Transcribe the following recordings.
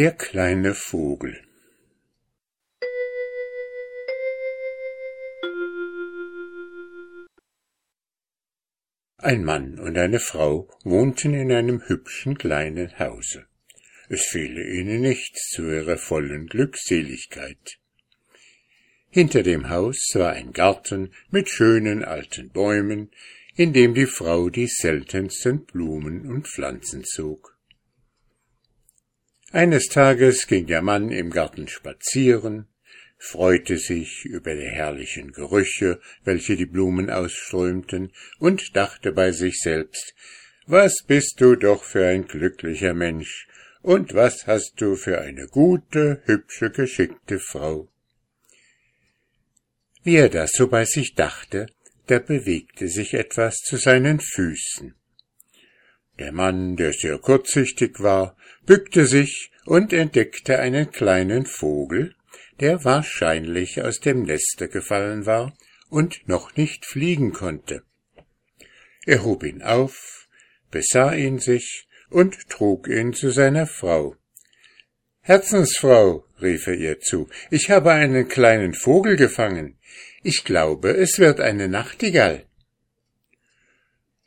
Der kleine Vogel Ein Mann und eine Frau wohnten in einem hübschen kleinen Hause. Es fehle ihnen nichts zu ihrer vollen Glückseligkeit. Hinter dem Haus war ein Garten mit schönen alten Bäumen, in dem die Frau die seltensten Blumen und Pflanzen zog. Eines Tages ging der Mann im Garten spazieren, freute sich über die herrlichen Gerüche, welche die Blumen ausströmten, und dachte bei sich selbst, was bist du doch für ein glücklicher Mensch, und was hast du für eine gute, hübsche, geschickte Frau. Wie er das so bei sich dachte, da bewegte sich etwas zu seinen Füßen. Der Mann, der sehr kurzsichtig war, bückte sich und entdeckte einen kleinen Vogel, der wahrscheinlich aus dem Neste gefallen war und noch nicht fliegen konnte. Er hob ihn auf, besah ihn sich und trug ihn zu seiner Frau. Herzensfrau, rief er ihr zu, ich habe einen kleinen Vogel gefangen. Ich glaube, es wird eine Nachtigall.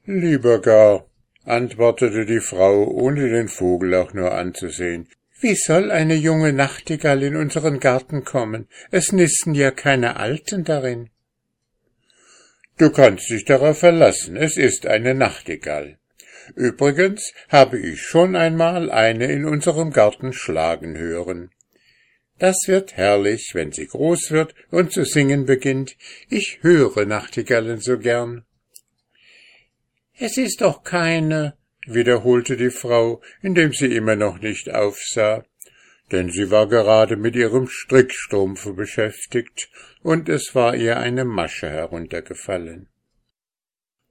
Lieber gar, antwortete die Frau, ohne den Vogel auch nur anzusehen, wie soll eine junge Nachtigall in unseren Garten kommen? Es nisten ja keine Alten darin. Du kannst dich darauf verlassen, es ist eine Nachtigall. Übrigens habe ich schon einmal eine in unserem Garten schlagen hören. Das wird herrlich, wenn sie groß wird und zu singen beginnt. Ich höre Nachtigallen so gern. Es ist doch keine, wiederholte die Frau, indem sie immer noch nicht aufsah, denn sie war gerade mit ihrem Strickstrumpfe beschäftigt, und es war ihr eine Masche heruntergefallen.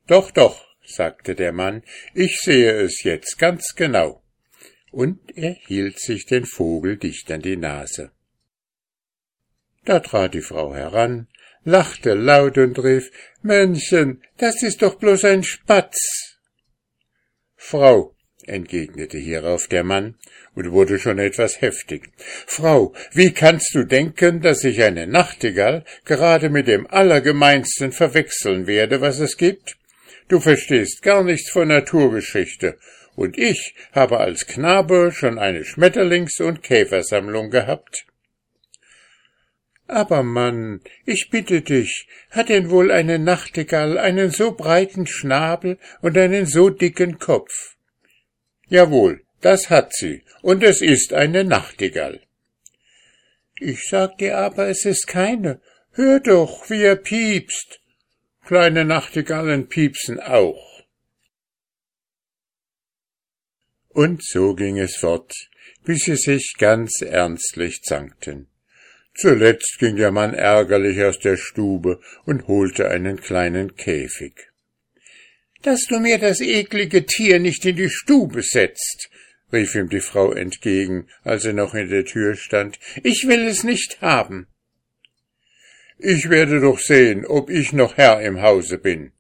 Doch, doch, sagte der Mann, ich sehe es jetzt ganz genau. Und er hielt sich den Vogel dicht an die Nase. Da trat die Frau heran, lachte laut und rief Männchen, das ist doch bloß ein Spatz. Frau, entgegnete hierauf der Mann und wurde schon etwas heftig. Frau, wie kannst du denken, dass ich eine Nachtigall gerade mit dem Allergemeinsten verwechseln werde, was es gibt? Du verstehst gar nichts von Naturgeschichte, und ich habe als Knabe schon eine Schmetterlings- und Käfersammlung gehabt. Aber Mann, ich bitte dich, hat denn wohl eine Nachtigall einen so breiten Schnabel und einen so dicken Kopf? Jawohl, das hat sie, und es ist eine Nachtigall. Ich sag dir aber, es ist keine. Hör doch, wie er piepst. Kleine Nachtigallen piepsen auch. Und so ging es fort, bis sie sich ganz ernstlich zankten. Zuletzt ging der Mann ärgerlich aus der Stube und holte einen kleinen Käfig. Dass du mir das eklige Tier nicht in die Stube setzt, rief ihm die Frau entgegen, als er noch in der Tür stand. Ich will es nicht haben. Ich werde doch sehen, ob ich noch Herr im Hause bin,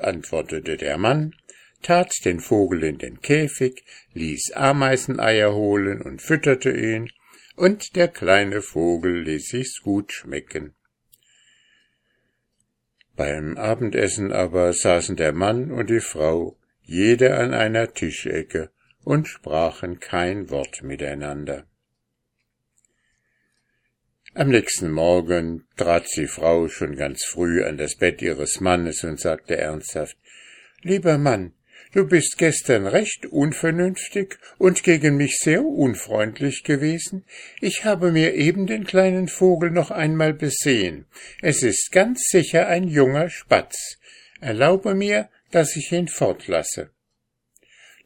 antwortete der Mann, tat den Vogel in den Käfig, ließ Ameiseneier holen und fütterte ihn und der kleine Vogel ließ sich's gut schmecken. Beim Abendessen aber saßen der Mann und die Frau, jede an einer Tischecke, und sprachen kein Wort miteinander. Am nächsten Morgen trat die Frau schon ganz früh an das Bett ihres Mannes und sagte ernsthaft Lieber Mann, Du bist gestern recht unvernünftig und gegen mich sehr unfreundlich gewesen. Ich habe mir eben den kleinen Vogel noch einmal besehen. Es ist ganz sicher ein junger Spatz. Erlaube mir, dass ich ihn fortlasse.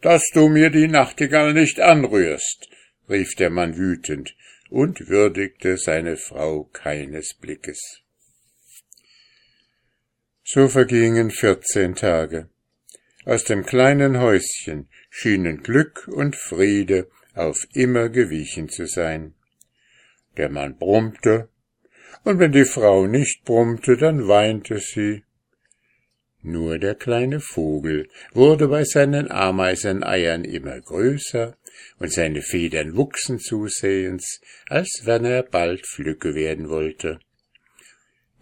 Dass du mir die Nachtigall nicht anrührst, rief der Mann wütend und würdigte seine Frau keines Blickes. So vergingen vierzehn Tage. Aus dem kleinen Häuschen schienen Glück und Friede auf immer gewichen zu sein. Der Mann brummte, und wenn die Frau nicht brummte, dann weinte sie. Nur der kleine Vogel wurde bei seinen Ameiseneiern immer größer, und seine Federn wuchsen zusehends, als wenn er bald Flücke werden wollte.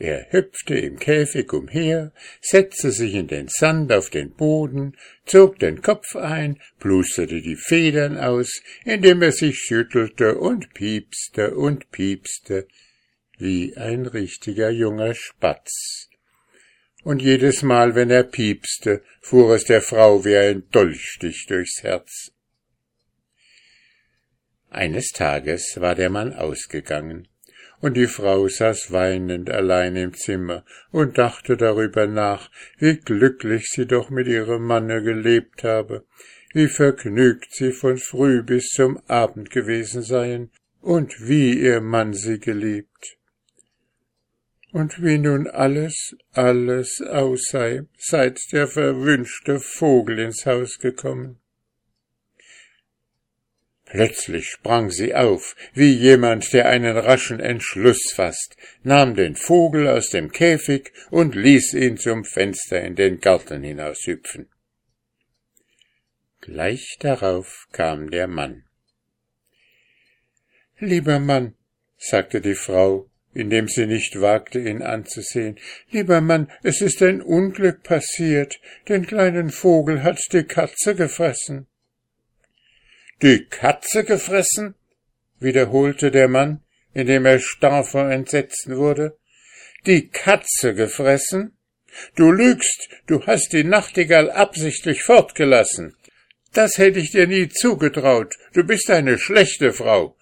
Er hüpfte im Käfig umher, setzte sich in den Sand auf den Boden, zog den Kopf ein, plusterte die Federn aus, indem er sich schüttelte und piepste und piepste, wie ein richtiger junger Spatz. Und jedes Mal, wenn er piepste, fuhr es der Frau wie ein Dolchstich durchs Herz. Eines Tages war der Mann ausgegangen und die Frau saß weinend allein im Zimmer und dachte darüber nach, wie glücklich sie doch mit ihrem Manne gelebt habe, wie vergnügt sie von früh bis zum Abend gewesen seien und wie ihr Mann sie geliebt. Und wie nun alles, alles aus sei, seit der verwünschte Vogel ins Haus gekommen. Plötzlich sprang sie auf, wie jemand, der einen raschen Entschluss fasst, nahm den Vogel aus dem Käfig und ließ ihn zum Fenster in den Garten hinaushüpfen. Gleich darauf kam der Mann. Lieber Mann, sagte die Frau, indem sie nicht wagte, ihn anzusehen. Lieber Mann, es ist ein Unglück passiert. Den kleinen Vogel hat die Katze gefressen. Die Katze gefressen? wiederholte der Mann, indem er starr vor Entsetzen wurde. Die Katze gefressen? Du lügst, du hast die Nachtigall absichtlich fortgelassen. Das hätte ich dir nie zugetraut. Du bist eine schlechte Frau.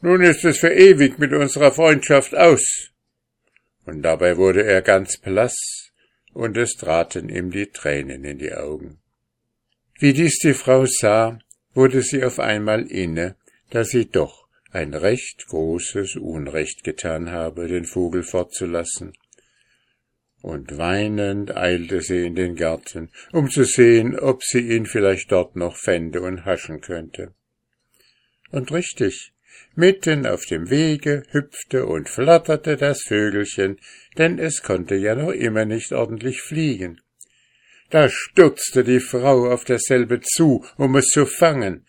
Nun ist es für ewig mit unserer Freundschaft aus. Und dabei wurde er ganz blass, und es traten ihm die Tränen in die Augen. Wie dies die Frau sah, wurde sie auf einmal inne, da sie doch ein recht großes Unrecht getan habe, den Vogel fortzulassen. Und weinend eilte sie in den Garten, um zu sehen, ob sie ihn vielleicht dort noch fände und haschen könnte. Und richtig, mitten auf dem Wege hüpfte und flatterte das Vögelchen, denn es konnte ja noch immer nicht ordentlich fliegen. Da stürzte die Frau auf dasselbe zu, um es zu fangen,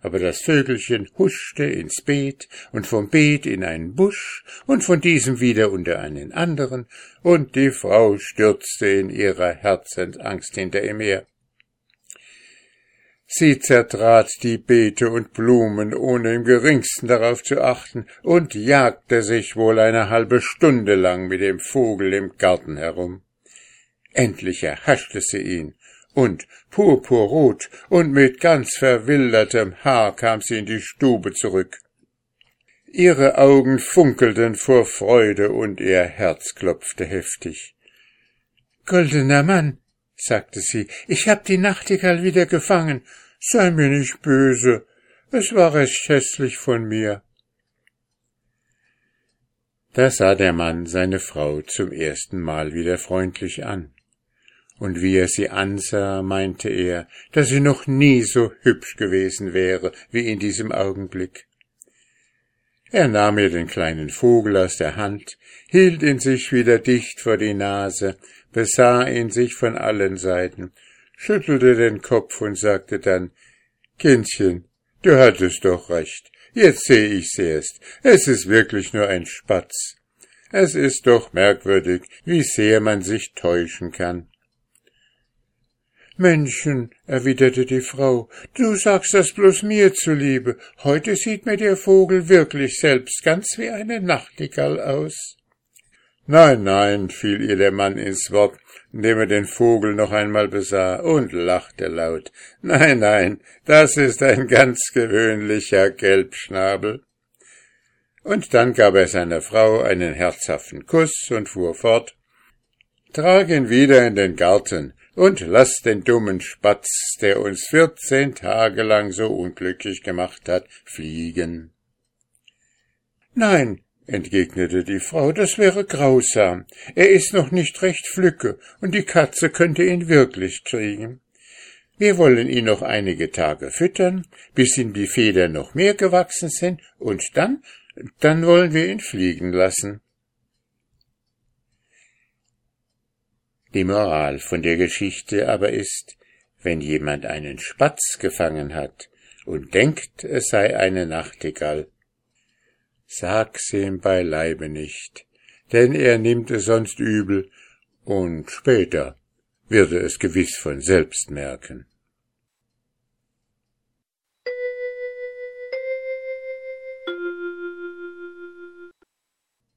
aber das Vögelchen huschte ins Beet und vom Beet in einen Busch und von diesem wieder unter einen anderen, und die Frau stürzte in ihrer Herzensangst hinter ihm her. Sie zertrat die Beete und Blumen, ohne im geringsten darauf zu achten, und jagte sich wohl eine halbe Stunde lang mit dem Vogel im Garten herum. Endlich erhaschte sie ihn, und purpurrot und mit ganz verwildertem Haar kam sie in die Stube zurück. Ihre Augen funkelten vor Freude und ihr Herz klopfte heftig. Goldener Mann, sagte sie, ich hab die Nachtigall wieder gefangen. Sei mir nicht böse. Es war recht hässlich von mir. Da sah der Mann seine Frau zum ersten Mal wieder freundlich an und wie er sie ansah, meinte er, dass sie noch nie so hübsch gewesen wäre wie in diesem Augenblick. Er nahm ihr den kleinen Vogel aus der Hand, hielt ihn sich wieder dicht vor die Nase, besah ihn sich von allen Seiten, schüttelte den Kopf und sagte dann Kindchen, du hattest doch recht, jetzt sehe ich's erst, es ist wirklich nur ein Spatz. Es ist doch merkwürdig, wie sehr man sich täuschen kann. Männchen, erwiderte die Frau, du sagst das bloß mir zuliebe. Heute sieht mir der Vogel wirklich selbst ganz wie eine Nachtigall aus. Nein, nein, fiel ihr der Mann ins Wort, indem er den Vogel noch einmal besah und lachte laut. Nein, nein, das ist ein ganz gewöhnlicher Gelbschnabel. Und dann gab er seiner Frau einen herzhaften Kuss und fuhr fort. Trag ihn wieder in den Garten, und lass den dummen Spatz, der uns vierzehn Tage lang so unglücklich gemacht hat, fliegen. Nein, entgegnete die Frau, das wäre grausam. Er ist noch nicht recht flücke, und die Katze könnte ihn wirklich kriegen. Wir wollen ihn noch einige Tage füttern, bis ihm die Federn noch mehr gewachsen sind, und dann, dann wollen wir ihn fliegen lassen. Die Moral von der Geschichte aber ist, wenn jemand einen Spatz gefangen hat und denkt, es sei eine Nachtigall, sag's ihm beileibe nicht, denn er nimmt es sonst übel und später wird er es gewiss von selbst merken.